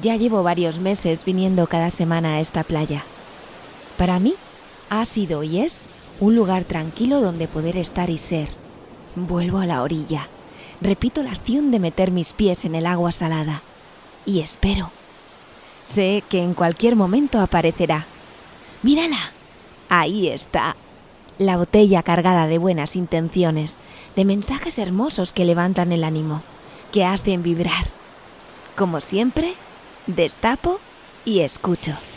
Ya llevo varios meses viniendo cada semana a esta playa. Para mí ha sido y es un lugar tranquilo donde poder estar y ser. Vuelvo a la orilla. Repito la acción de meter mis pies en el agua salada. Y espero. Sé que en cualquier momento aparecerá. Mírala. Ahí está. La botella cargada de buenas intenciones, de mensajes hermosos que levantan el ánimo, que hacen vibrar. Como siempre, destapo y escucho.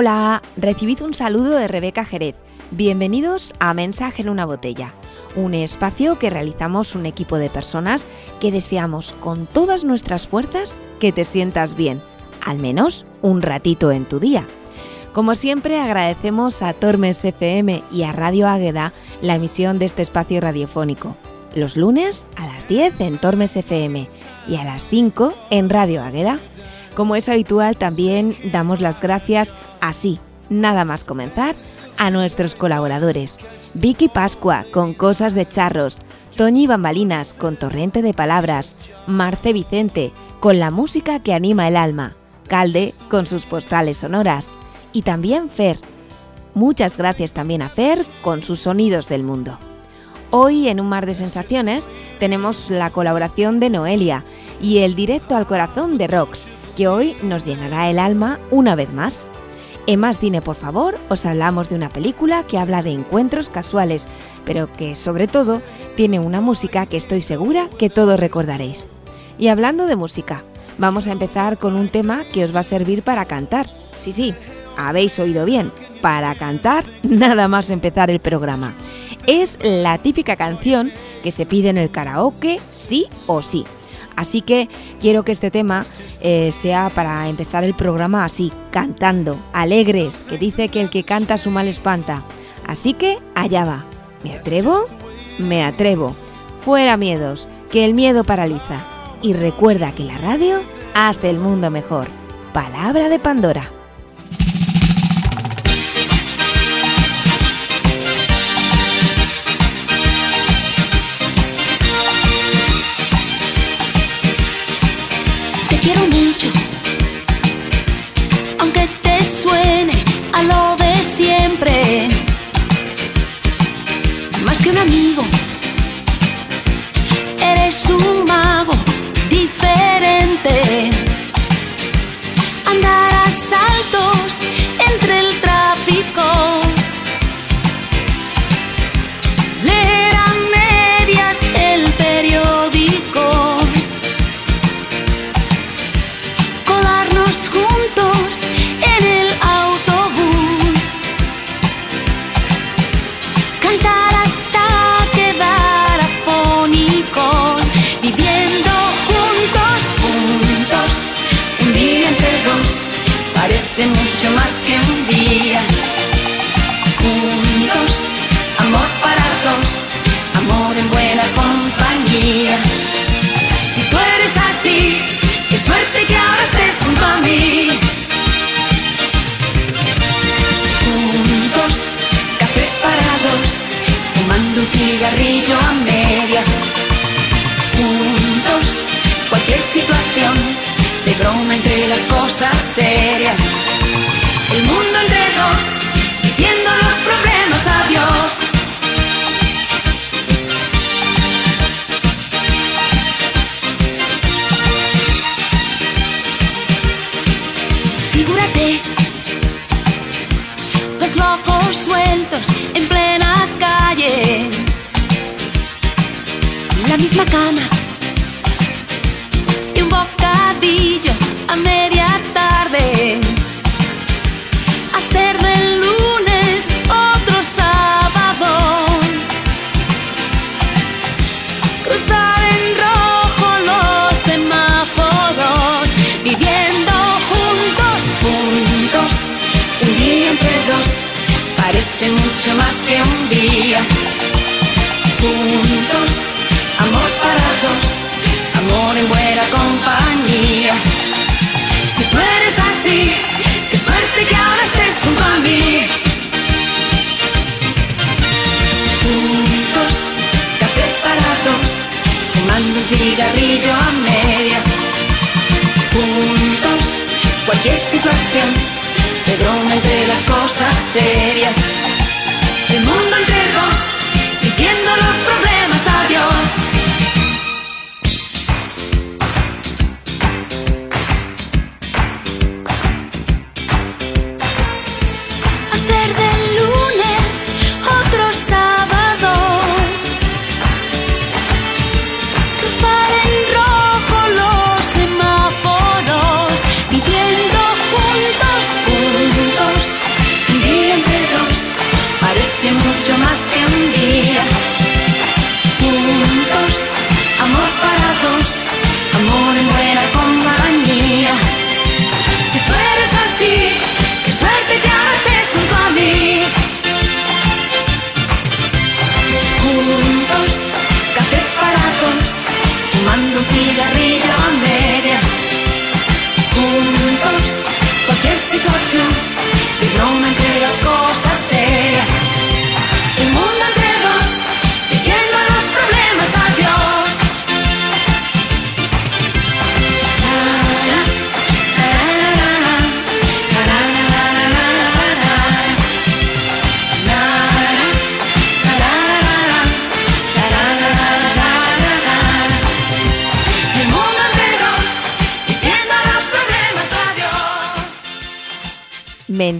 Hola, recibid un saludo de Rebeca Jerez. Bienvenidos a Mensaje en una botella, un espacio que realizamos un equipo de personas que deseamos con todas nuestras fuerzas que te sientas bien, al menos un ratito en tu día. Como siempre agradecemos a Tormes FM y a Radio Águeda la emisión de este espacio radiofónico. Los lunes a las 10 en Tormes FM y a las 5 en Radio Águeda. Como es habitual, también damos las gracias así, nada más comenzar, a nuestros colaboradores. Vicky Pascua con Cosas de Charros, Toñi Bambalinas con Torrente de Palabras, Marce Vicente con la música que anima el alma, Calde con sus postales sonoras y también Fer. Muchas gracias también a Fer con sus sonidos del mundo. Hoy en Un Mar de Sensaciones tenemos la colaboración de Noelia y el directo al corazón de Rox que hoy nos llenará el alma una vez más. En Más Cine, por favor, os hablamos de una película que habla de encuentros casuales, pero que sobre todo tiene una música que estoy segura que todos recordaréis. Y hablando de música, vamos a empezar con un tema que os va a servir para cantar. Sí, sí, habéis oído bien, para cantar nada más empezar el programa. Es la típica canción que se pide en el karaoke sí o sí. Así que quiero que este tema eh, sea para empezar el programa así, cantando, alegres, que dice que el que canta su mal espanta. Así que allá va. ¿Me atrevo? Me atrevo. Fuera miedos, que el miedo paraliza. Y recuerda que la radio hace el mundo mejor. Palabra de Pandora. you don't need cantar. cigarrillo a medias. Juntos, cualquier situación, de broma entre las cosas serias. El mundo entre dos. macana. Cigarrillo a medias. Juntos, cualquier situación, de broma entre las cosas serias. El mundo entre dos, diciendo los problemas adiós.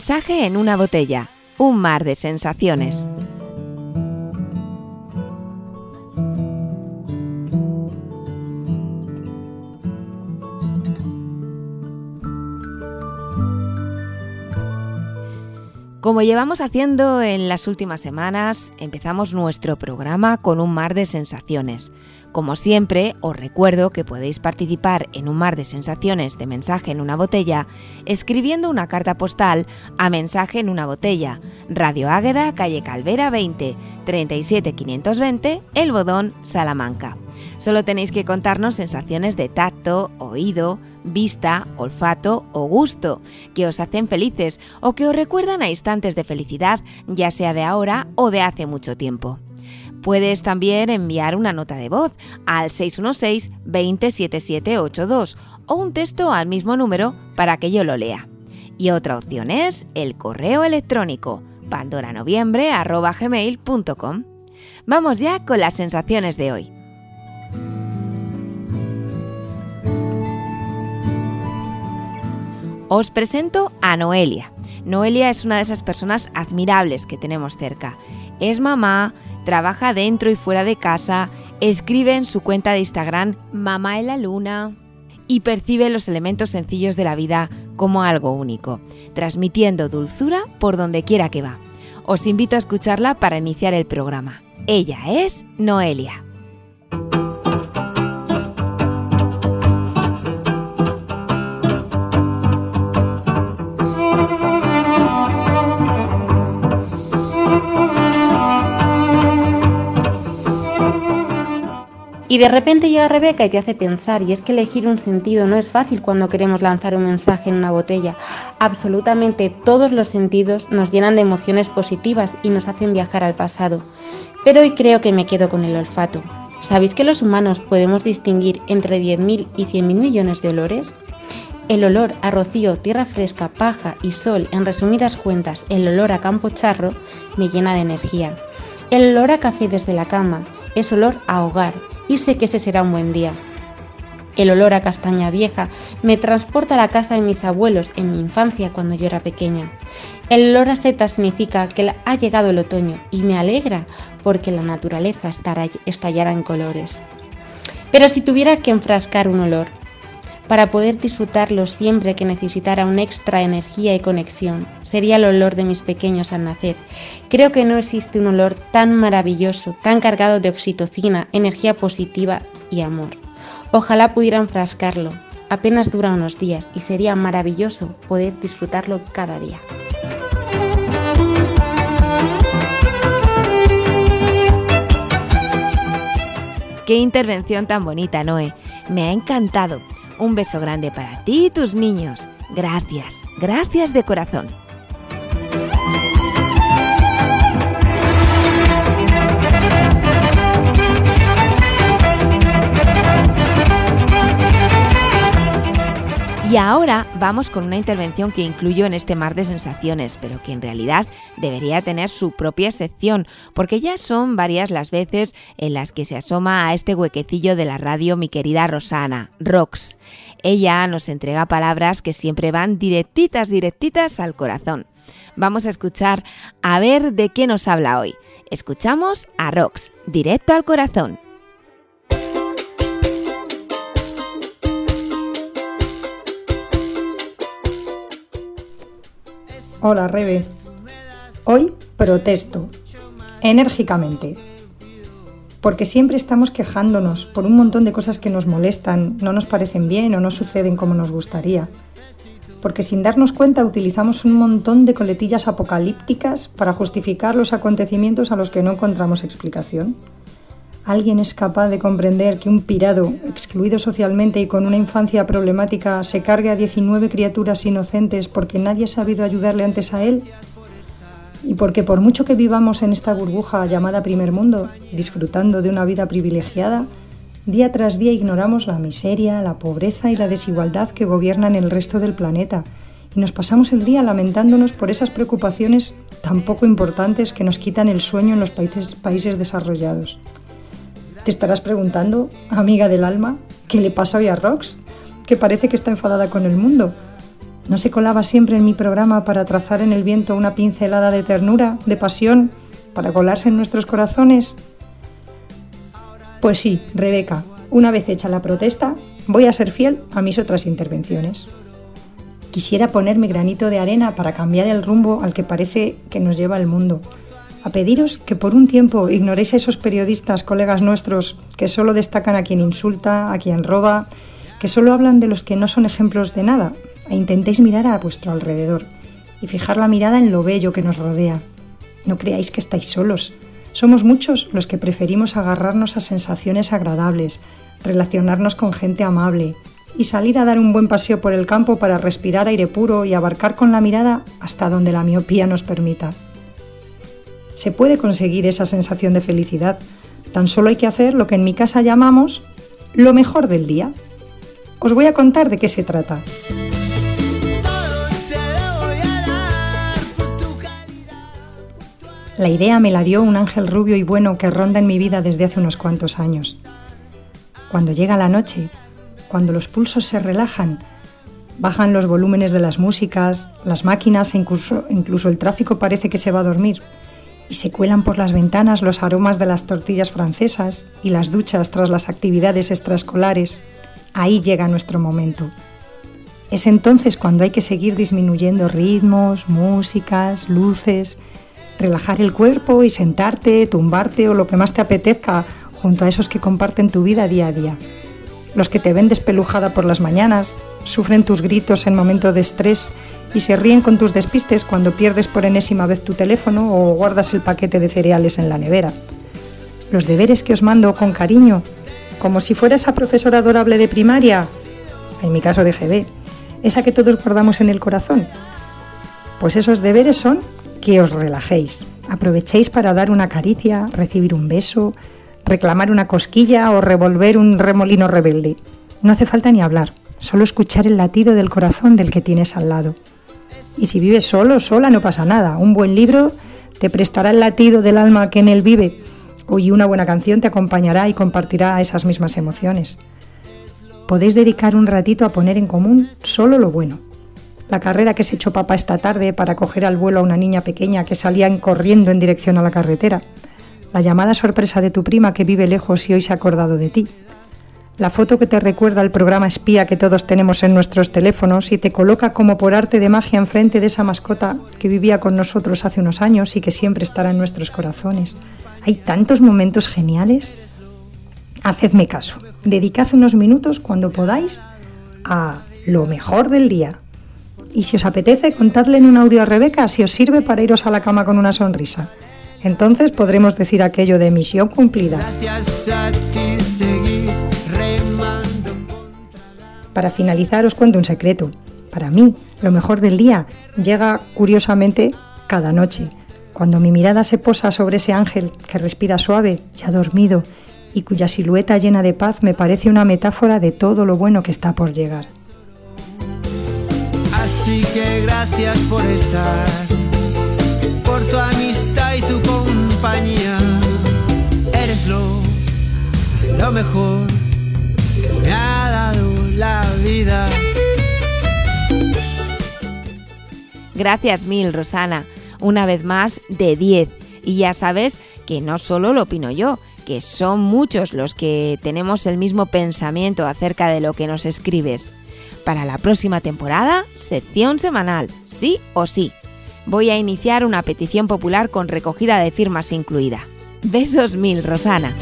Mensaje en una botella. Un mar de sensaciones. Como llevamos haciendo en las últimas semanas, empezamos nuestro programa con un mar de sensaciones. Como siempre, os recuerdo que podéis participar en un mar de sensaciones de mensaje en una botella escribiendo una carta postal a mensaje en una botella, Radio Águeda, calle Calvera 20, 37520, El Bodón, Salamanca. Solo tenéis que contarnos sensaciones de tacto, oído, vista, olfato o gusto que os hacen felices o que os recuerdan a instantes de felicidad, ya sea de ahora o de hace mucho tiempo. Puedes también enviar una nota de voz al 616 207782 o un texto al mismo número para que yo lo lea. Y otra opción es el correo electrónico pandoranoviembre.gmail.com. Vamos ya con las sensaciones de hoy. Os presento a Noelia. Noelia es una de esas personas admirables que tenemos cerca. Es mamá, trabaja dentro y fuera de casa, escribe en su cuenta de Instagram Mamá en la Luna y percibe los elementos sencillos de la vida como algo único, transmitiendo dulzura por donde quiera que va. Os invito a escucharla para iniciar el programa. Ella es Noelia. Y de repente llega Rebeca y te hace pensar, y es que elegir un sentido no es fácil cuando queremos lanzar un mensaje en una botella. Absolutamente todos los sentidos nos llenan de emociones positivas y nos hacen viajar al pasado. Pero hoy creo que me quedo con el olfato. ¿Sabéis que los humanos podemos distinguir entre 10.000 y 100.000 millones de olores? El olor a rocío, tierra fresca, paja y sol, en resumidas cuentas, el olor a campo charro, me llena de energía. El olor a café desde la cama es olor a hogar y sé que ese será un buen día. El olor a castaña vieja me transporta a la casa de mis abuelos en mi infancia cuando yo era pequeña. El olor a seta significa que ha llegado el otoño y me alegra porque la naturaleza estallará en colores. Pero si tuviera que enfrascar un olor, para poder disfrutarlo siempre que necesitara un extra energía y conexión, sería el olor de mis pequeños al nacer. Creo que no existe un olor tan maravilloso, tan cargado de oxitocina, energía positiva y amor. Ojalá pudiera enfrascarlo. Apenas dura unos días y sería maravilloso poder disfrutarlo cada día. Qué intervención tan bonita, Noé. Me ha encantado. Un beso grande para ti y tus niños. Gracias, gracias de corazón. Y ahora vamos con una intervención que incluyo en este mar de sensaciones, pero que en realidad debería tener su propia sección, porque ya son varias las veces en las que se asoma a este huequecillo de la radio mi querida Rosana, Rox. Ella nos entrega palabras que siempre van directitas, directitas al corazón. Vamos a escuchar a ver de qué nos habla hoy. Escuchamos a Rox, directo al corazón. Hola, Rebe. Hoy protesto, enérgicamente, porque siempre estamos quejándonos por un montón de cosas que nos molestan, no nos parecen bien o no suceden como nos gustaría. Porque sin darnos cuenta utilizamos un montón de coletillas apocalípticas para justificar los acontecimientos a los que no encontramos explicación. ¿Alguien es capaz de comprender que un pirado, excluido socialmente y con una infancia problemática, se cargue a 19 criaturas inocentes porque nadie ha sabido ayudarle antes a él? Y porque por mucho que vivamos en esta burbuja llamada primer mundo, disfrutando de una vida privilegiada, día tras día ignoramos la miseria, la pobreza y la desigualdad que gobiernan el resto del planeta y nos pasamos el día lamentándonos por esas preocupaciones tan poco importantes que nos quitan el sueño en los países, países desarrollados. Te estarás preguntando, amiga del alma, ¿qué le pasa hoy a Rox? Que parece que está enfadada con el mundo. ¿No se colaba siempre en mi programa para trazar en el viento una pincelada de ternura, de pasión, para colarse en nuestros corazones? Pues sí, Rebeca, una vez hecha la protesta, voy a ser fiel a mis otras intervenciones. Quisiera ponerme granito de arena para cambiar el rumbo al que parece que nos lleva el mundo a pediros que por un tiempo ignoréis a esos periodistas, colegas nuestros, que solo destacan a quien insulta, a quien roba, que solo hablan de los que no son ejemplos de nada, e intentéis mirar a vuestro alrededor y fijar la mirada en lo bello que nos rodea. No creáis que estáis solos. Somos muchos los que preferimos agarrarnos a sensaciones agradables, relacionarnos con gente amable y salir a dar un buen paseo por el campo para respirar aire puro y abarcar con la mirada hasta donde la miopía nos permita se puede conseguir esa sensación de felicidad. Tan solo hay que hacer lo que en mi casa llamamos lo mejor del día. Os voy a contar de qué se trata. La idea me la dio un ángel rubio y bueno que ronda en mi vida desde hace unos cuantos años. Cuando llega la noche, cuando los pulsos se relajan, bajan los volúmenes de las músicas, las máquinas e incluso, incluso el tráfico parece que se va a dormir y se cuelan por las ventanas los aromas de las tortillas francesas y las duchas tras las actividades extraescolares. Ahí llega nuestro momento. Es entonces cuando hay que seguir disminuyendo ritmos, músicas, luces, relajar el cuerpo y sentarte, tumbarte o lo que más te apetezca junto a esos que comparten tu vida día a día. Los que te ven despelujada por las mañanas, sufren tus gritos en momento de estrés y se ríen con tus despistes cuando pierdes por enésima vez tu teléfono o guardas el paquete de cereales en la nevera. Los deberes que os mando con cariño, como si fuera esa profesora adorable de primaria, en mi caso de GB, esa que todos guardamos en el corazón. Pues esos deberes son que os relajéis, aprovechéis para dar una caricia, recibir un beso, reclamar una cosquilla o revolver un remolino rebelde. No hace falta ni hablar, solo escuchar el latido del corazón del que tienes al lado. Y si vives solo, sola, no pasa nada. Un buen libro te prestará el latido del alma que en él vive. Y una buena canción te acompañará y compartirá esas mismas emociones. Podéis dedicar un ratito a poner en común solo lo bueno. La carrera que se echó papá esta tarde para coger al vuelo a una niña pequeña que salía corriendo en dirección a la carretera. La llamada sorpresa de tu prima que vive lejos y hoy se ha acordado de ti la foto que te recuerda al programa espía que todos tenemos en nuestros teléfonos y te coloca como por arte de magia enfrente de esa mascota que vivía con nosotros hace unos años y que siempre estará en nuestros corazones. Hay tantos momentos geniales. Hacedme caso, dedicad unos minutos cuando podáis a lo mejor del día. Y si os apetece, contadle en un audio a Rebeca si os sirve para iros a la cama con una sonrisa. Entonces podremos decir aquello de misión cumplida. Para finalizar os cuento un secreto. Para mí, lo mejor del día llega curiosamente cada noche, cuando mi mirada se posa sobre ese ángel que respira suave, ya dormido, y cuya silueta llena de paz me parece una metáfora de todo lo bueno que está por llegar. Así que gracias por estar, por tu amistad y tu compañía. Eres lo, lo mejor Gracias mil, Rosana. Una vez más, de 10. Y ya sabes que no solo lo opino yo, que son muchos los que tenemos el mismo pensamiento acerca de lo que nos escribes. Para la próxima temporada, sección semanal, sí o sí. Voy a iniciar una petición popular con recogida de firmas incluida. Besos mil, Rosana.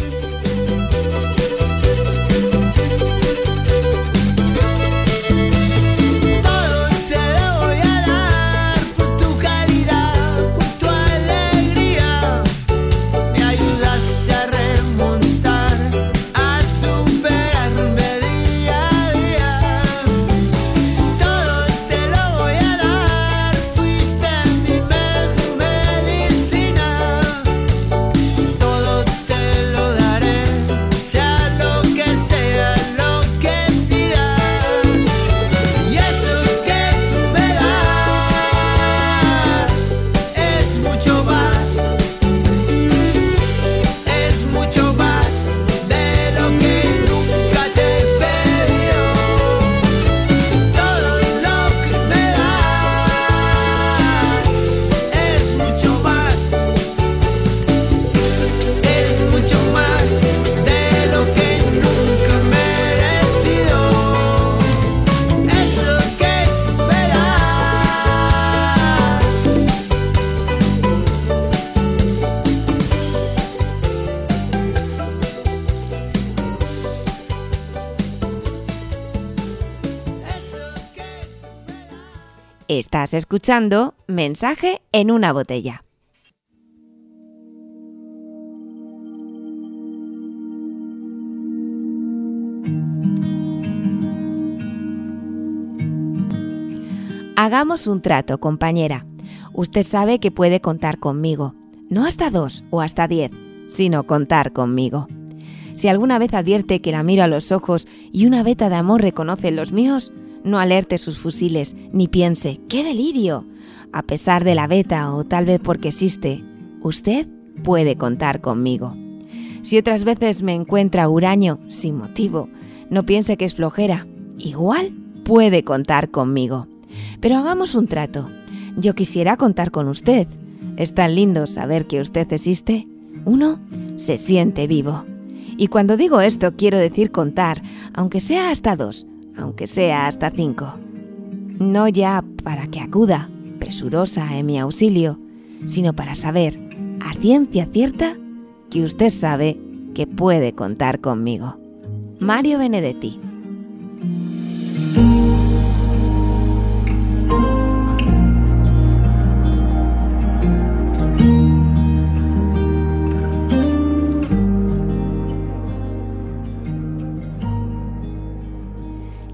Escuchando Mensaje en una botella. Hagamos un trato, compañera. Usted sabe que puede contar conmigo. No hasta dos o hasta diez, sino contar conmigo. Si alguna vez advierte que la miro a los ojos y una veta de amor reconoce los míos, no alerte sus fusiles, ni piense, ¡qué delirio! A pesar de la beta o tal vez porque existe, usted puede contar conmigo. Si otras veces me encuentra huraño, sin motivo, no piense que es flojera, igual puede contar conmigo. Pero hagamos un trato. Yo quisiera contar con usted. Es tan lindo saber que usted existe. Uno se siente vivo. Y cuando digo esto quiero decir contar, aunque sea hasta dos, aunque sea hasta cinco. No ya para que acuda, presurosa en mi auxilio, sino para saber, a ciencia cierta, que usted sabe que puede contar conmigo. Mario Benedetti.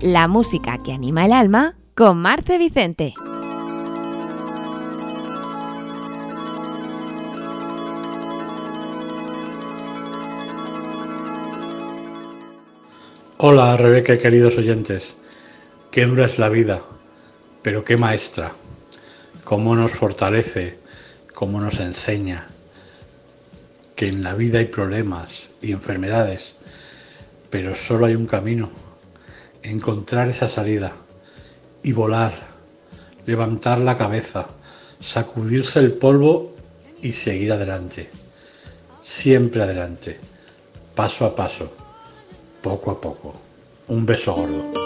La música que anima el alma con Marce Vicente. Hola Rebeca y queridos oyentes. Qué dura es la vida, pero qué maestra. Cómo nos fortalece, cómo nos enseña que en la vida hay problemas y enfermedades, pero solo hay un camino encontrar esa salida y volar, levantar la cabeza, sacudirse el polvo y seguir adelante. Siempre adelante, paso a paso, poco a poco. Un beso gordo.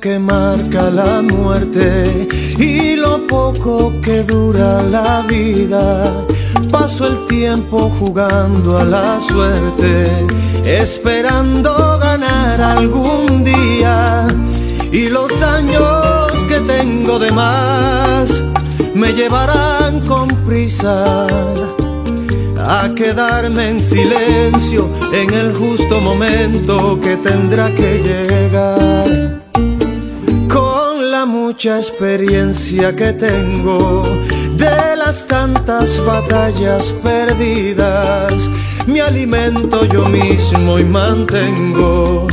Que marca la muerte y lo poco que dura la vida. Paso el tiempo jugando a la suerte, esperando ganar algún día. Y los años que tengo de más me llevarán con prisa a quedarme en silencio en el justo momento que tendrá que llegar. La mucha experiencia que tengo de las tantas batallas perdidas, me alimento yo mismo y mantengo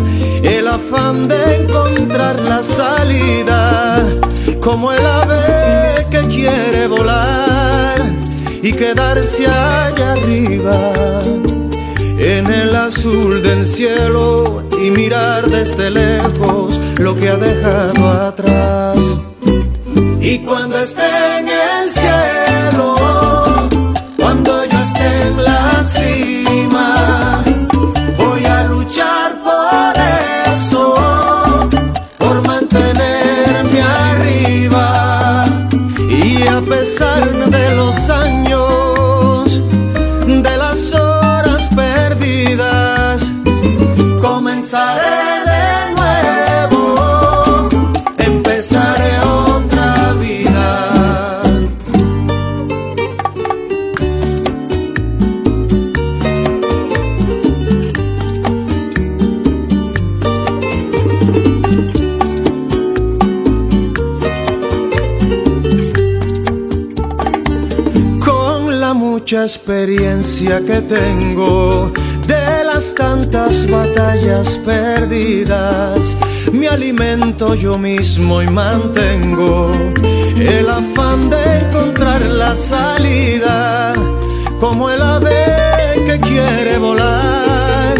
el afán de encontrar la salida, como el ave que quiere volar y quedarse allá arriba en el azul del cielo y mirar desde lejos lo que ha dejado atrás. Y cuando esté en el experiencia que tengo de las tantas batallas perdidas. Me alimento yo mismo y mantengo el afán de encontrar la salida, como el ave que quiere volar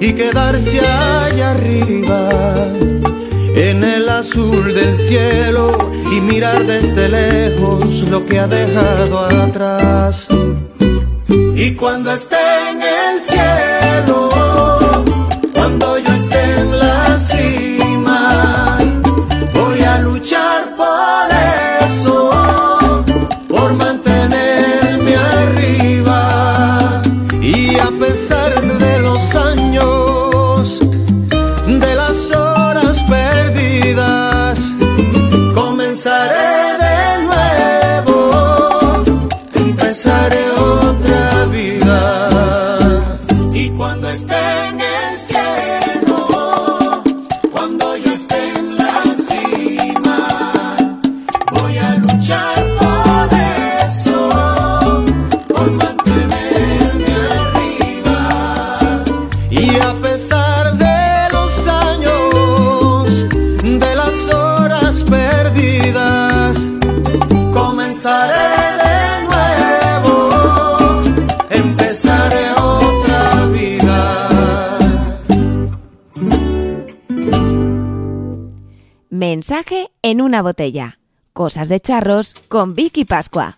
y quedarse allá arriba en el azul del cielo y mirar desde lejos lo que ha dejado atrás. Y cuando esté en el cielo, en una botella. Cosas de charros con Vicky Pascua.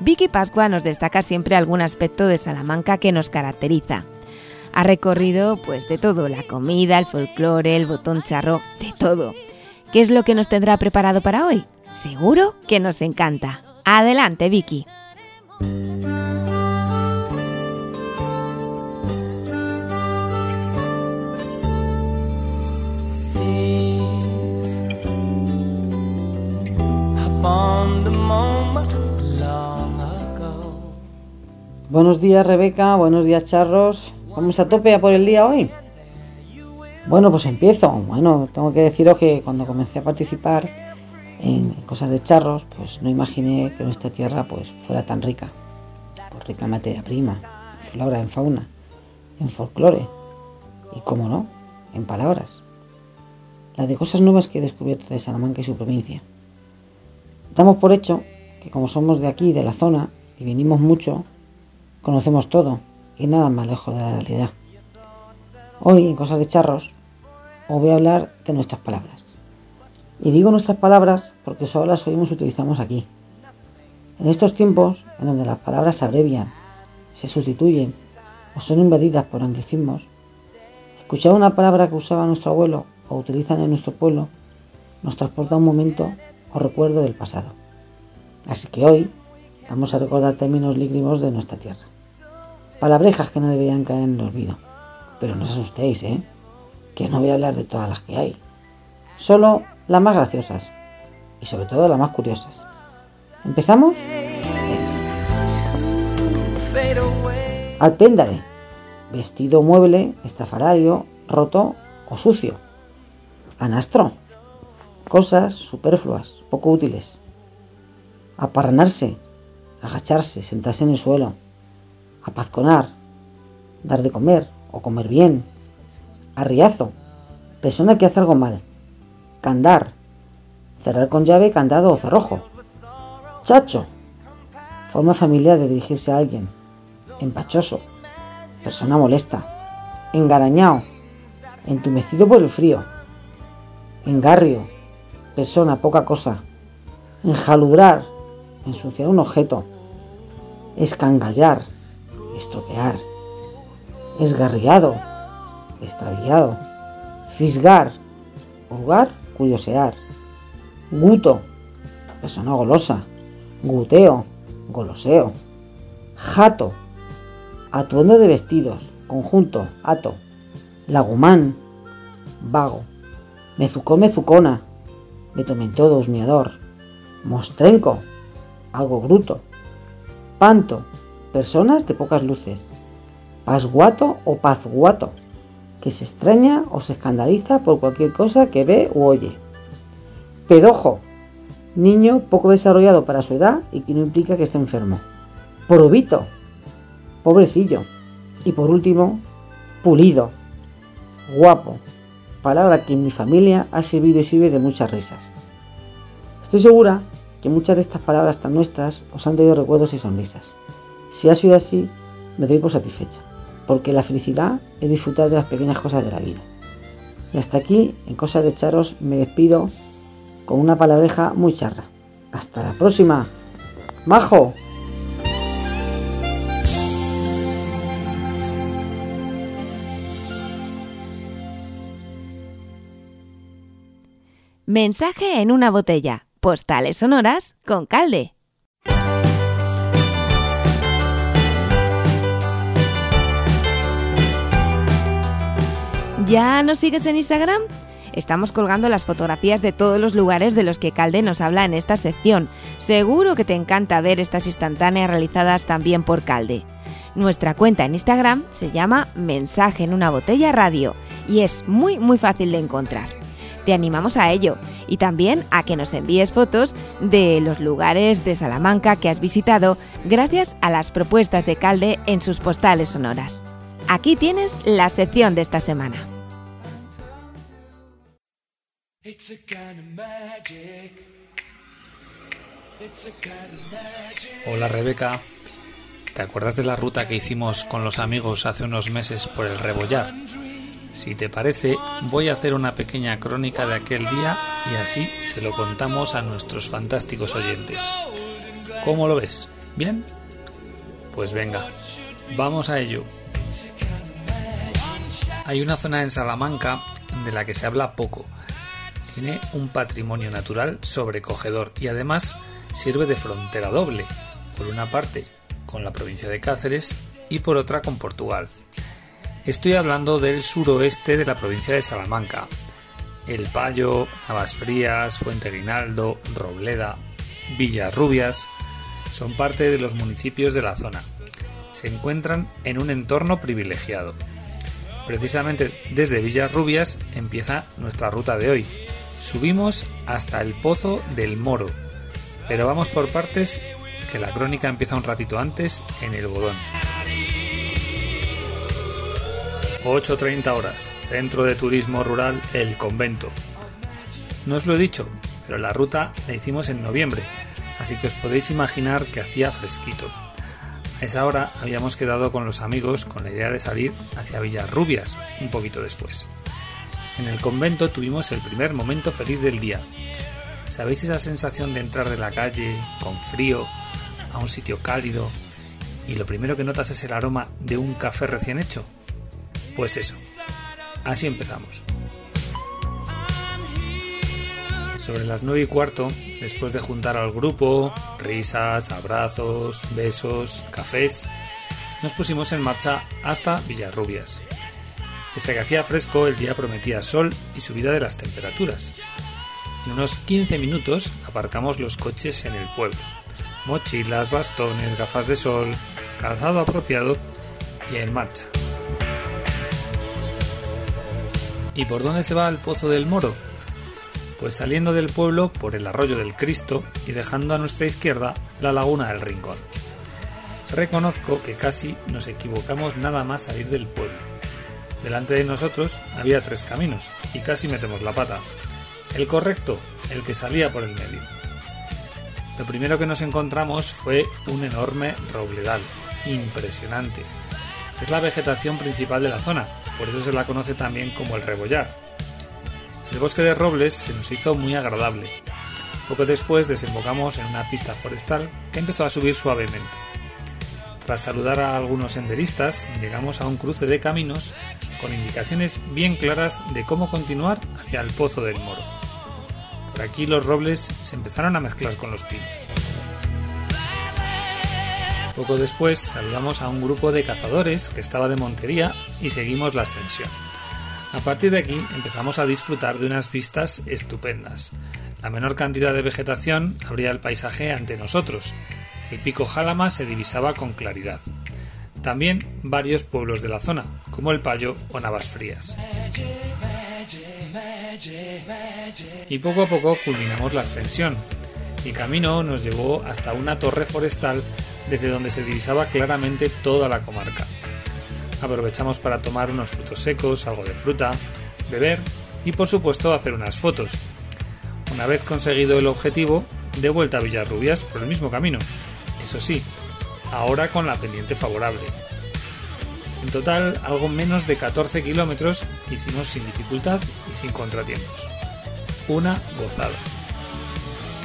Vicky Pascua nos destaca siempre algún aspecto de Salamanca que nos caracteriza. Ha recorrido pues de todo, la comida, el folclore, el botón charro, de todo. ¿Qué es lo que nos tendrá preparado para hoy? Seguro que nos encanta. Adelante, Vicky. Buenos días Rebeca, buenos días Charros. Vamos a tope a por el día hoy. Bueno, pues empiezo. Bueno, tengo que deciros que cuando comencé a participar en cosas de charros, pues no imaginé que nuestra tierra pues fuera tan rica. Pues rica en materia prima, en flora, en fauna, en folclore y, como no, en palabras. La de cosas nuevas que he descubierto de Salamanca y su provincia. Damos por hecho que como somos de aquí, de la zona, y venimos mucho, conocemos todo y nada más lejos de la realidad. Hoy, en Cosas de Charros, os voy a hablar de nuestras palabras. Y digo nuestras palabras porque solo las oímos y utilizamos aquí. En estos tiempos, en donde las palabras se abrevian, se sustituyen o son invadidas por anglicismos, escuchar una palabra que usaba nuestro abuelo o utilizan en nuestro pueblo nos transporta a un momento o recuerdo del pasado. Así que hoy vamos a recordar términos lígrimos de nuestra tierra. Palabrejas que no deberían caer en el olvido. Pero no os asustéis, ¿eh? Que no voy a hablar de todas las que hay. Solo las más graciosas. Y sobre todo las más curiosas. ¿Empezamos? Alpéndale, vestido mueble, estafarario, roto o sucio. Anastro, cosas superfluas, poco útiles. Aparranarse, agacharse, sentarse en el suelo. Apazconar, dar de comer o comer bien. Arriazo, persona que hace algo mal. Candar, cerrar con llave, candado o cerrojo. Chacho, forma familiar de dirigirse a alguien. Empachoso, persona molesta. Engarañao, entumecido por el frío. Engarrio, persona poca cosa. Enjaludrar, ensuciar un objeto. Escangallar, estropear. Esgarriado, extraviado. Fisgar, hurgar, curiosear. Guto, persona golosa. Guteo, goloseo. Jato, atuendo de vestidos, conjunto, ato. Lagumán, vago. Mezucó, mezucona. Me tomen todo. Mostrenco, algo bruto. Panto, personas de pocas luces. Pasguato o pazguato, que se extraña o se escandaliza por cualquier cosa que ve u oye. Pedojo, niño poco desarrollado para su edad y que no implica que esté enfermo. Porubito, pobrecillo. Y por último, pulido, guapo, palabra que en mi familia ha servido y sirve de muchas risas. Estoy segura que muchas de estas palabras tan nuestras os han traído recuerdos y sonrisas. Si ha sido así, me doy por satisfecha, porque la felicidad es disfrutar de las pequeñas cosas de la vida. Y hasta aquí, en Cosas de Charos, me despido con una palabreja muy charra. Hasta la próxima. ¡Majo! Mensaje en una botella. Postales sonoras con Calde. ¿Ya nos sigues en Instagram? Estamos colgando las fotografías de todos los lugares de los que Calde nos habla en esta sección. Seguro que te encanta ver estas instantáneas realizadas también por Calde. Nuestra cuenta en Instagram se llama Mensaje en una botella radio y es muy muy fácil de encontrar. Te animamos a ello y también a que nos envíes fotos de los lugares de Salamanca que has visitado gracias a las propuestas de Calde en sus postales sonoras. Aquí tienes la sección de esta semana. Hola Rebeca, ¿te acuerdas de la ruta que hicimos con los amigos hace unos meses por el Rebollar? Si te parece, voy a hacer una pequeña crónica de aquel día y así se lo contamos a nuestros fantásticos oyentes. ¿Cómo lo ves? ¿Bien? Pues venga, vamos a ello. Hay una zona en Salamanca de la que se habla poco. Tiene un patrimonio natural sobrecogedor y además sirve de frontera doble, por una parte con la provincia de Cáceres y por otra con Portugal. Estoy hablando del suroeste de la provincia de Salamanca. El Payo, Navas Frías, Fuente Guinaldo, Robleda, Villarrubias son parte de los municipios de la zona. Se encuentran en un entorno privilegiado. Precisamente desde Villarrubias empieza nuestra ruta de hoy. Subimos hasta el Pozo del Moro, pero vamos por partes que la crónica empieza un ratito antes en el Bodón. 8.30 horas, Centro de Turismo Rural El Convento. No os lo he dicho, pero la ruta la hicimos en noviembre, así que os podéis imaginar que hacía fresquito. A esa hora habíamos quedado con los amigos con la idea de salir hacia Villarrubias un poquito después. En el convento tuvimos el primer momento feliz del día. ¿Sabéis esa sensación de entrar de la calle con frío a un sitio cálido y lo primero que notas es el aroma de un café recién hecho? Pues eso, así empezamos. Sobre las nueve y cuarto, después de juntar al grupo, risas, abrazos, besos, cafés, nos pusimos en marcha hasta Villarrubias. Pese que hacía fresco, el día prometía sol y subida de las temperaturas. En unos 15 minutos aparcamos los coches en el pueblo. Mochilas, bastones, gafas de sol, calzado apropiado y en marcha. ¿Y por dónde se va el Pozo del Moro? Pues saliendo del pueblo por el arroyo del Cristo y dejando a nuestra izquierda la laguna del Rincón. Reconozco que casi nos equivocamos nada más salir del pueblo. Delante de nosotros había tres caminos y casi metemos la pata. El correcto, el que salía por el medio. Lo primero que nos encontramos fue un enorme robledal, impresionante. Es la vegetación principal de la zona, por eso se la conoce también como el rebollar. El bosque de robles se nos hizo muy agradable. Poco después desembocamos en una pista forestal que empezó a subir suavemente. Tras saludar a algunos senderistas, llegamos a un cruce de caminos con indicaciones bien claras de cómo continuar hacia el Pozo del Moro. Por aquí los robles se empezaron a mezclar con los pinos. Poco después saludamos a un grupo de cazadores que estaba de montería y seguimos la ascensión. A partir de aquí empezamos a disfrutar de unas vistas estupendas. La menor cantidad de vegetación abría el paisaje ante nosotros. El pico Jálama se divisaba con claridad. También varios pueblos de la zona, como El Payo o Navas Frías. Y poco a poco culminamos la ascensión. Mi camino nos llevó hasta una torre forestal desde donde se divisaba claramente toda la comarca. Aprovechamos para tomar unos frutos secos, algo de fruta, beber y por supuesto hacer unas fotos. Una vez conseguido el objetivo, de vuelta a Villarrubias por el mismo camino. Eso sí, ahora con la pendiente favorable. En total, algo menos de 14 kilómetros que hicimos sin dificultad y sin contratiempos. Una gozada.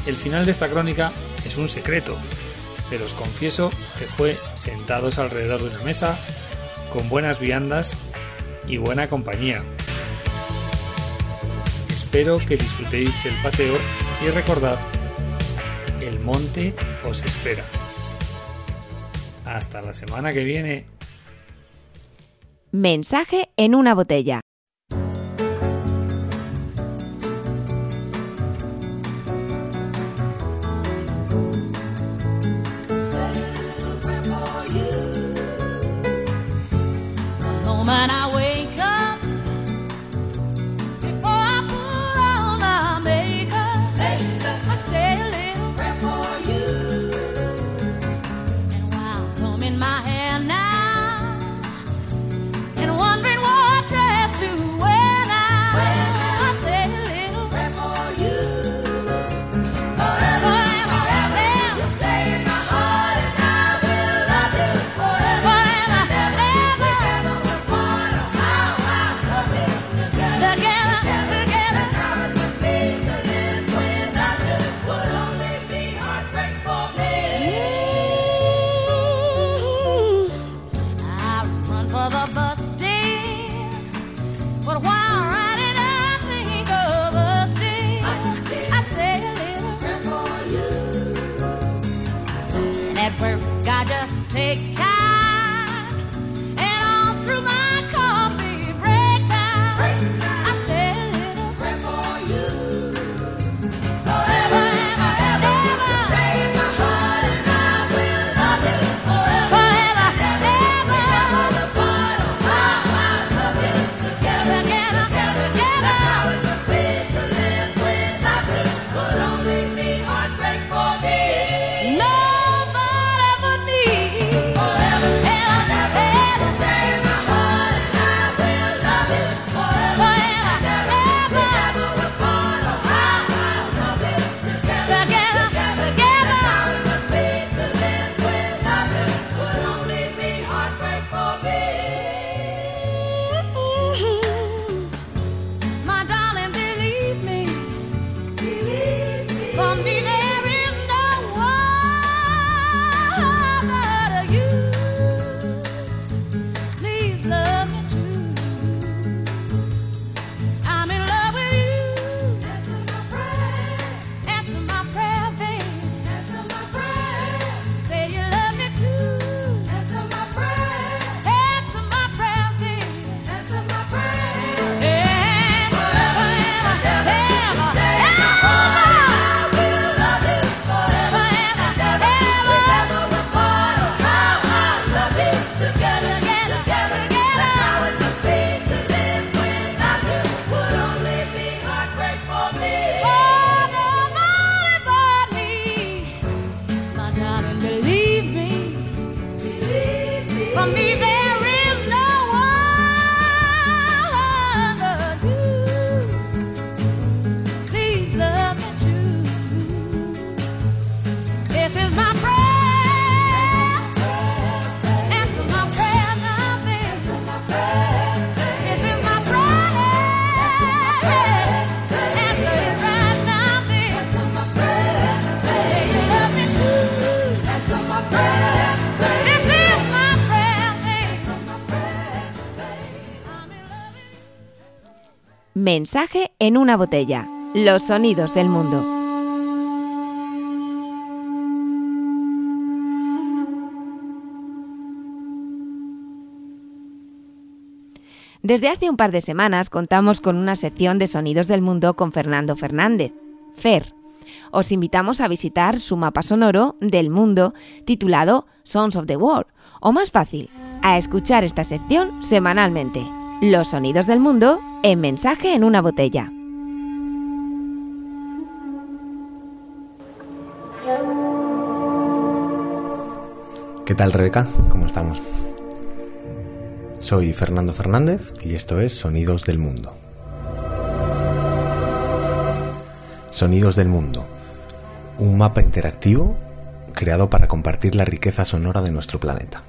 El final de esta crónica es un secreto, pero os confieso que fue sentados alrededor de una mesa, con buenas viandas y buena compañía. Espero que disfrutéis el paseo y recordad, el monte os espera. Hasta la semana que viene. Mensaje en una botella. I Mensaje en una botella. Los sonidos del mundo. Desde hace un par de semanas contamos con una sección de Sonidos del Mundo con Fernando Fernández, FER. Os invitamos a visitar su mapa sonoro del mundo titulado Sounds of the World, o más fácil, a escuchar esta sección semanalmente. Los sonidos del mundo en mensaje en una botella. ¿Qué tal Rebeca? ¿Cómo estamos? Soy Fernando Fernández y esto es Sonidos del Mundo. Sonidos del Mundo, un mapa interactivo creado para compartir la riqueza sonora de nuestro planeta.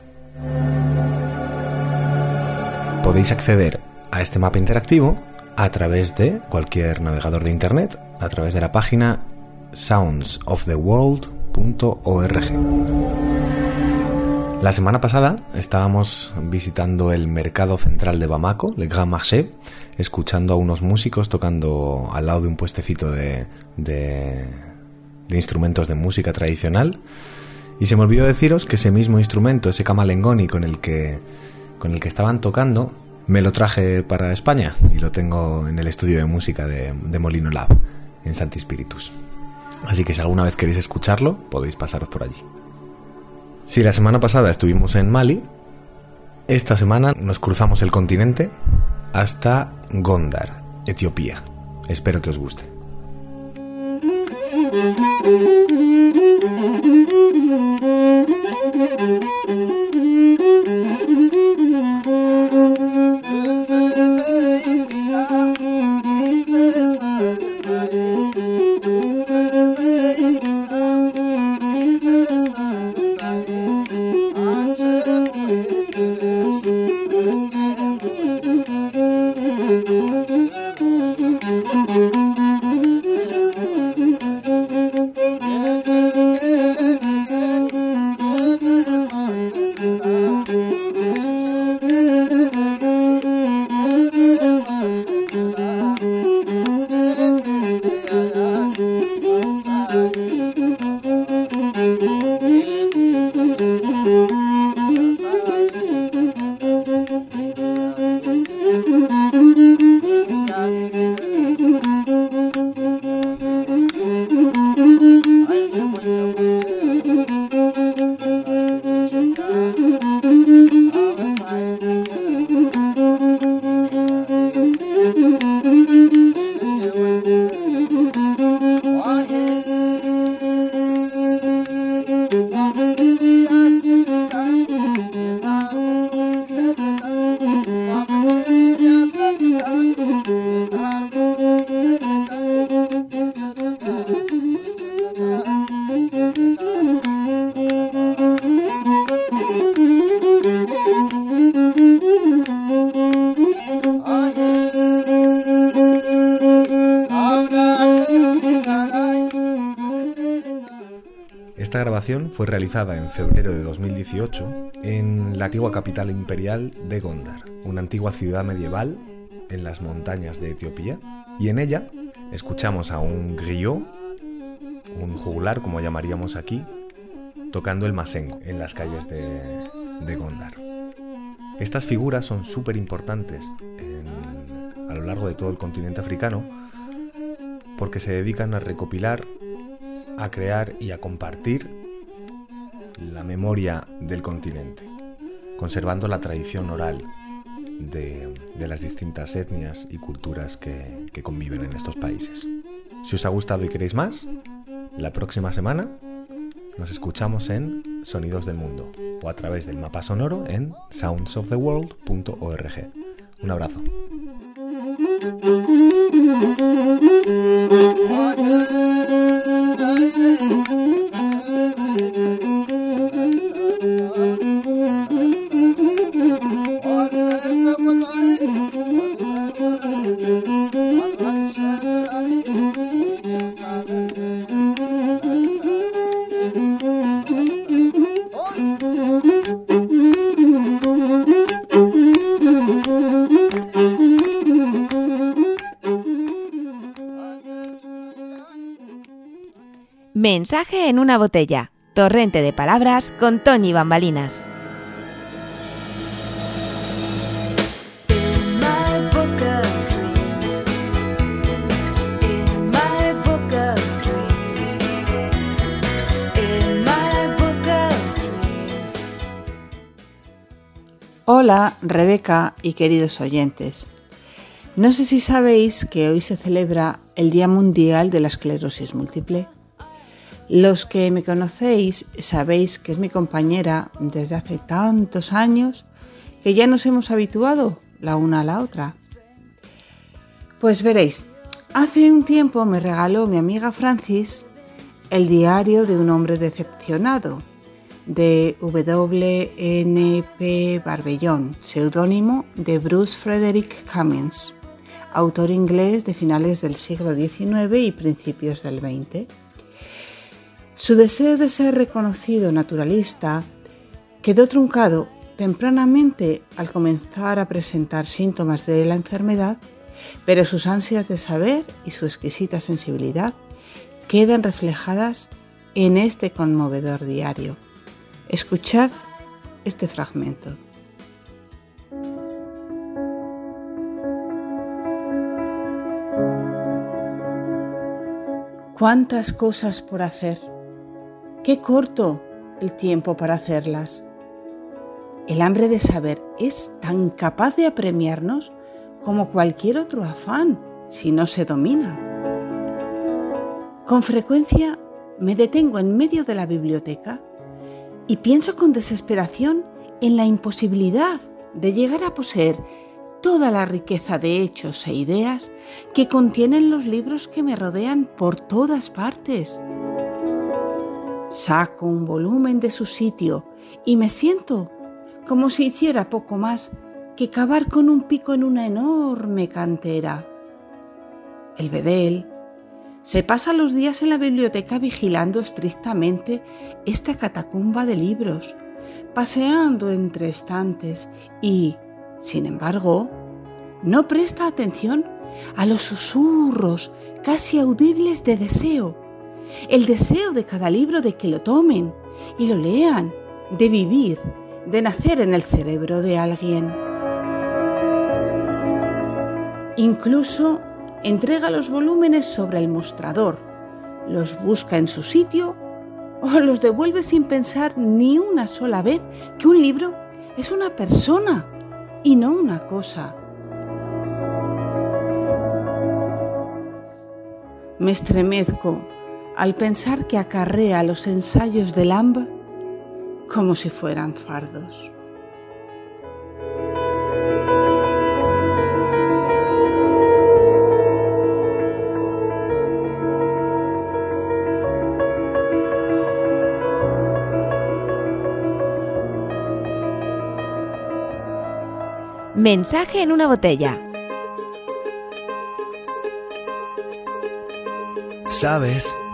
Podéis acceder a este mapa interactivo a través de cualquier navegador de Internet, a través de la página soundsoftheworld.org. La semana pasada estábamos visitando el mercado central de Bamako, Le Grand Marché, escuchando a unos músicos tocando al lado de un puestecito de, de, instrumentos de música tradicional. Y se me olvidó deciros que ese mismo instrumento, ese camalengoni con el que, con el que estaban tocando, me lo traje para España y lo tengo en el estudio de música de, Molino Lab, en Santi Spiritus. Así que si alguna vez queréis escucharlo, podéis pasaros por allí. Si la semana pasada estuvimos en Mali, esta semana nos cruzamos el continente hasta Gondar, Etiopía. Espero que os guste. Thank you. Fue realizada en febrero de 2018 en la antigua capital imperial de Gondar, una antigua ciudad medieval en las montañas de Etiopía, y en ella escuchamos a un griot, un juglar como llamaríamos aquí, tocando el masengo en las calles de, de Gondar. Estas figuras son súper importantes a lo largo de todo el continente africano porque se dedican a recopilar, a crear y a compartir la memoria del continente, conservando la tradición oral de, las distintas etnias y culturas que, que conviven en estos países. Si os ha gustado y queréis más, la próxima semana nos escuchamos en Sonidos del Mundo o a través del mapa sonoro en soundsoftheworld.org. Un abrazo. Mensaje en una botella. Torrente de palabras con Toñi Bambalinas. Hola, Rebeca y queridos oyentes. No sé si sabéis que hoy se celebra el Día Mundial de la Esclerosis Múltiple. Los que me conocéis sabéis que es mi compañera desde hace tantos años que ya nos hemos habituado la una a la otra. Pues veréis, hace un tiempo me regaló mi amiga Francis el diario de un hombre decepcionado de W.N.P. Barbellón, seudónimo de Bruce Frederick Cummings, autor inglés de finales del siglo XIX y principios del XX. Su deseo de ser reconocido naturalista quedó truncado tempranamente al comenzar a presentar síntomas de la enfermedad, pero sus ansias de saber y su exquisita sensibilidad quedan reflejadas en este conmovedor diario. Escuchad este fragmento. Cuántas cosas por hacer. Qué corto el tiempo para hacerlas. El hambre de saber es tan capaz de apremiarnos como cualquier otro afán si no se domina. Con frecuencia me detengo en medio de la biblioteca y pienso con desesperación en la imposibilidad de llegar a poseer toda la riqueza de hechos e ideas que contienen los libros que me rodean por todas partes. Saco un volumen de su sitio y me siento como si hiciera poco más que cavar con un pico en una enorme cantera. El bedel se pasa los días en la biblioteca vigilando estrictamente esta catacumba de libros, paseando entre estantes y, sin embargo, no presta atención a los susurros casi audibles de deseo, el deseo de cada libro de que lo tomen y lo lean, de vivir, de nacer en el cerebro de alguien. Incluso entrega los volúmenes sobre el mostrador, los busca en su sitio o los devuelve sin pensar ni una sola vez que un libro es una persona y no una cosa. Me estremezco al pensar que acarrea los ensayos del AMBA como si fueran fardos. Mensaje en una botella. Sabes,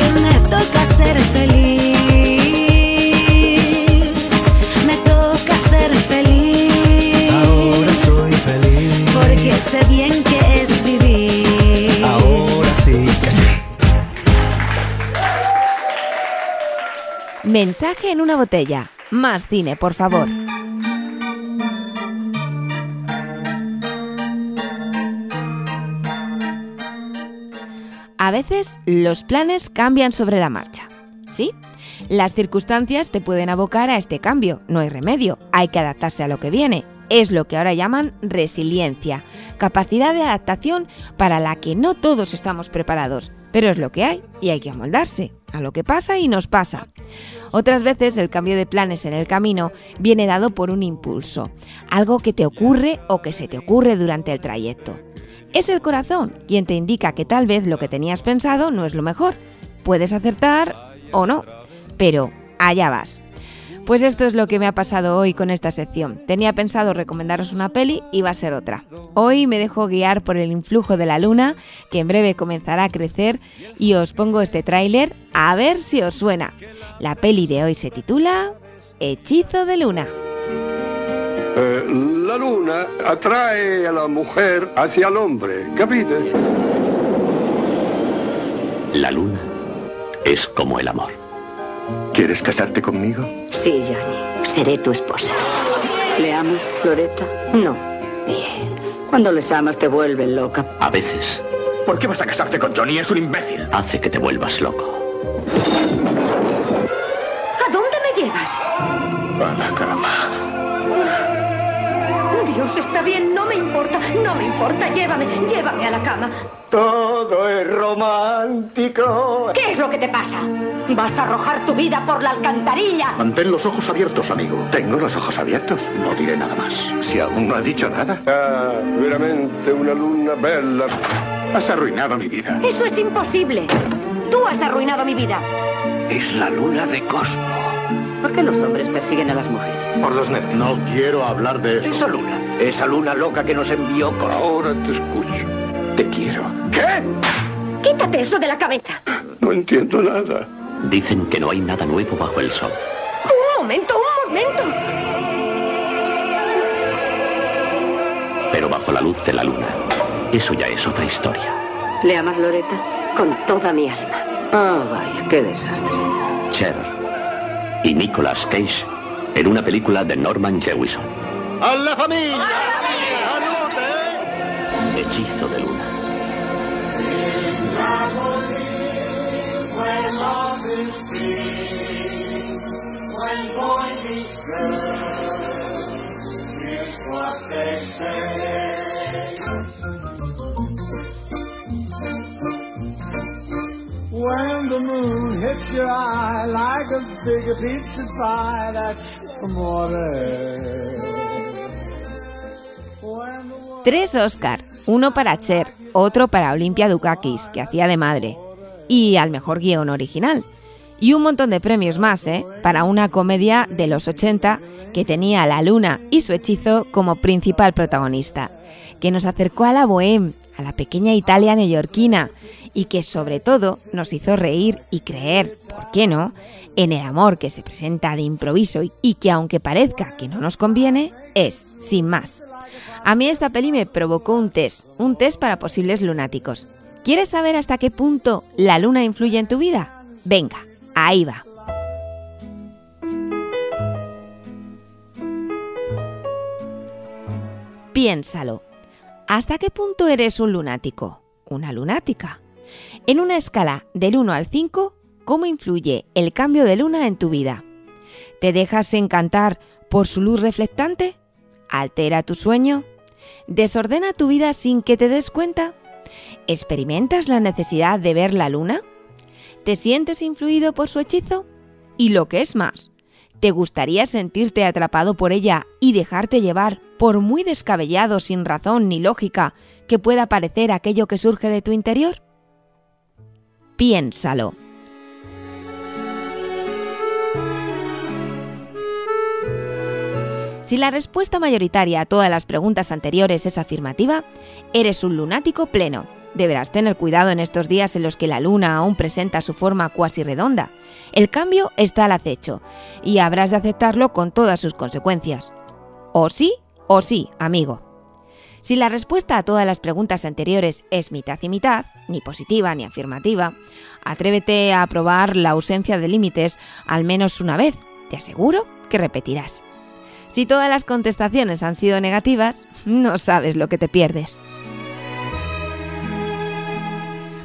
que me toca ser feliz. Me toca ser feliz. Ahora soy feliz. Porque sé bien que es vivir. Ahora sí que sí. Mensaje en una botella. Más cine, por favor. A veces los planes cambian sobre la marcha. ¿Sí? Las circunstancias te pueden abocar a este cambio, no hay remedio, hay que adaptarse a lo que viene. Es lo que ahora llaman resiliencia, capacidad de adaptación para la que no todos estamos preparados, pero es lo que hay y hay que amoldarse a lo que pasa y nos pasa. Otras veces el cambio de planes en el camino viene dado por un impulso, algo que te ocurre o que se te ocurre durante el trayecto. Es el corazón quien te indica que tal vez lo que tenías pensado no es lo mejor. Puedes acertar o no, pero allá vas. Pues esto es lo que me ha pasado hoy con esta sección. Tenía pensado recomendaros una peli y va a ser otra. Hoy me dejo guiar por el influjo de la luna, que en breve comenzará a crecer, y os pongo este tráiler a ver si os suena. La peli de hoy se titula Hechizo de Luna. Eh, la luna atrae a la mujer hacia el hombre, ¿capite? La luna es como el amor. ¿Quieres casarte conmigo? Sí, Johnny. Seré tu esposa. ¿Le amas, Floreta? No. Bien. Cuando les amas te vuelven loca. A veces ¿Por qué vas a casarte con Johnny? Es un imbécil. hace que te vuelvas loco. ¿A dónde me llevas? A la cama. Dios, está bien, no me importa, no me importa. Llévame, llévame a la cama. Todo es romántico. ¿Qué es lo que te pasa? ¿Vas a arrojar tu vida por la alcantarilla? Mantén los ojos abiertos, amigo. Tengo los ojos abiertos. No diré nada más. Si aún no ha dicho nada. Ah, veramente una luna bella. Has arruinado mi vida. Eso es imposible. Tú has arruinado mi vida. Es la luna de Cosmo. ¿Por qué los hombres persiguen a las mujeres? Por los nervios. No quiero hablar de eso. Esa luna. Esa luna loca que nos envió Cosmo. Ahora te escucho. Te quiero. ¿Qué? Quítate eso de la cabeza. No entiendo nada. Dicen que no hay nada nuevo bajo el sol. Un momento, un momento. Pero bajo la luz de la luna, eso ya es otra historia. ¿Le amas, Loreta? Con toda mi alma. Ah, vaya, qué desastre. Cher y Nicolas Cage en una película de Norman Jewison. ¡A la familia! Hechizo de luna. Tres Oscar, uno para Cher, otro para Olimpia Dukakis, que hacía de madre, y al mejor guion original. Y un montón de premios más, ¿eh? Para una comedia de los 80 que tenía a la luna y su hechizo como principal protagonista, que nos acercó a la bohème, a la pequeña Italia neoyorquina, y que sobre todo nos hizo reír y creer, ¿por qué no?, en el amor que se presenta de improviso y- que aunque parezca que no nos conviene, es, sin más. A mí esta peli me provocó un test, un test para posibles lunáticos. ¿Quieres saber hasta qué punto la luna influye en tu vida? Venga, ahí va. Piénsalo. ¿Hasta qué punto eres un lunático? Una lunática. En una escala del 1 al 5, ¿cómo influye el cambio de luna en tu vida? ¿Te dejas encantar por su luz reflectante? ¿Altera tu sueño? ¿Desordena tu vida sin que te des cuenta? ¿Experimentas la necesidad de ver la luna? ¿Te sientes influido por su hechizo? Y lo que es más, ¿te gustaría sentirte atrapado por ella y dejarte llevar por muy descabellado, sin razón ni lógica, que pueda parecer aquello que surge de tu interior? Piénsalo. Si la respuesta mayoritaria a todas las preguntas anteriores es afirmativa, eres un lunático pleno. Deberás tener cuidado en estos días en los que la luna aún presenta su forma cuasi redonda. El cambio está al acecho y habrás de aceptarlo con todas sus consecuencias. O sí, o sí, amigo. Si la respuesta a todas las preguntas anteriores es mitad y mitad, ni positiva ni afirmativa, atrévete a probar la ausencia de límites al menos una vez. Te aseguro que repetirás. Si todas las contestaciones han sido negativas, no sabes lo que te pierdes.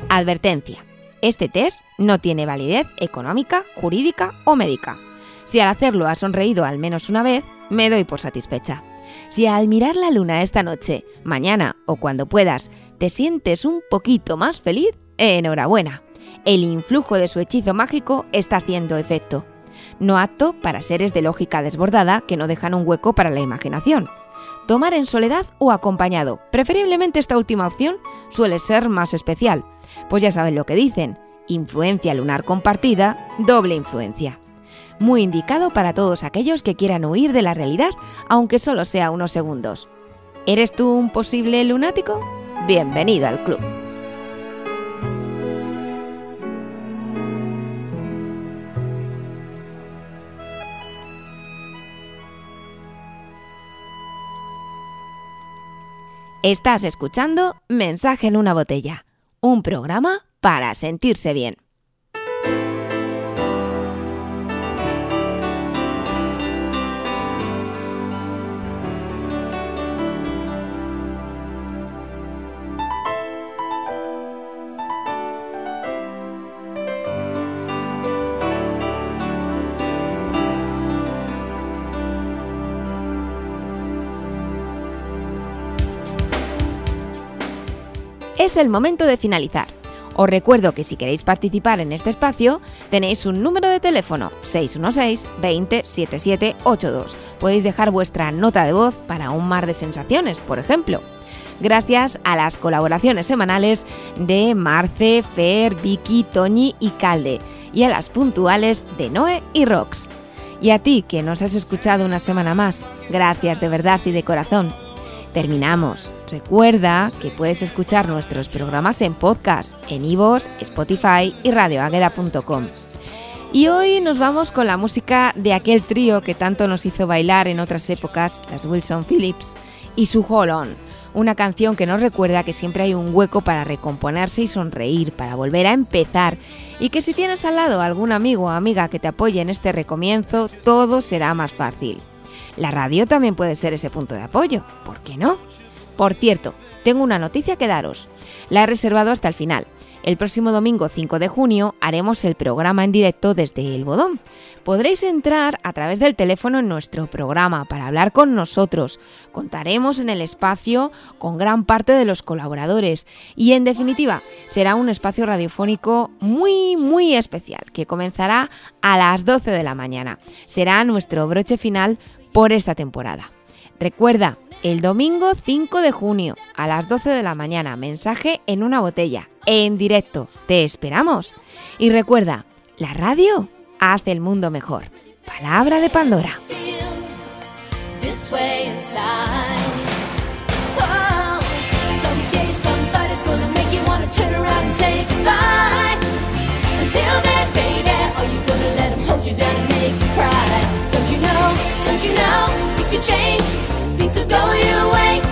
Advertencia. Este test no tiene validez económica, jurídica o médica. Si al hacerlo has sonreído al menos una vez, me doy por satisfecha. Si al mirar la luna esta noche, mañana o cuando puedas, te sientes un poquito más feliz, enhorabuena. El influjo de su hechizo mágico está haciendo efecto. No apto para seres de lógica desbordada que no dejan un hueco para la imaginación. Tomar en soledad o acompañado, preferiblemente esta última opción, suele ser más especial, pues ya saben lo que dicen, influencia lunar compartida, doble influencia. Muy indicado para todos aquellos que quieran huir de la realidad, aunque solo sea unos segundos. ¿Eres tú un posible lunático? Bienvenido al club. Estás escuchando Mensaje en una botella, un programa para sentirse bien. Es el momento de finalizar. Os recuerdo que si queréis participar en este espacio, tenéis un número de teléfono 616 20 7782. Podéis dejar vuestra nota de voz para un mar de sensaciones, por ejemplo. Gracias a las colaboraciones semanales de Marce, Fer, Vicky, Toñi y Calde, y a las puntuales de Noé y Rox. Y a ti que nos has escuchado una semana más, gracias de verdad y de corazón. Terminamos. Recuerda que puedes escuchar nuestros programas en podcast, en iVoox, Spotify y radioagueda.com. Y hoy nos vamos con la música de aquel trío que tanto nos hizo bailar en otras épocas, las Wilson Phillips, y su Hold una canción que nos recuerda que siempre hay un hueco para recomponerse y sonreír, para volver a empezar, y que si tienes al lado algún amigo o amiga que te apoye en este recomienzo, todo será más fácil. La radio también puede ser ese punto de apoyo, ¿por qué no? Por cierto, tengo una noticia que daros. La he reservado hasta el final. El próximo domingo 5 de junio haremos el programa en directo desde El Bodón. Podréis entrar a través del teléfono en nuestro programa para hablar con nosotros. Contaremos en el espacio con gran parte de los colaboradores y en definitiva será un espacio radiofónico muy muy especial que comenzará a las 12 de la mañana. Será nuestro broche final por esta temporada. Recuerda, el domingo 5 de junio a las 12 de la mañana, mensaje en una botella, en directo. Te esperamos. Y recuerda, la radio hace el mundo mejor. Palabra de Pandora. Oh, change, things go your way.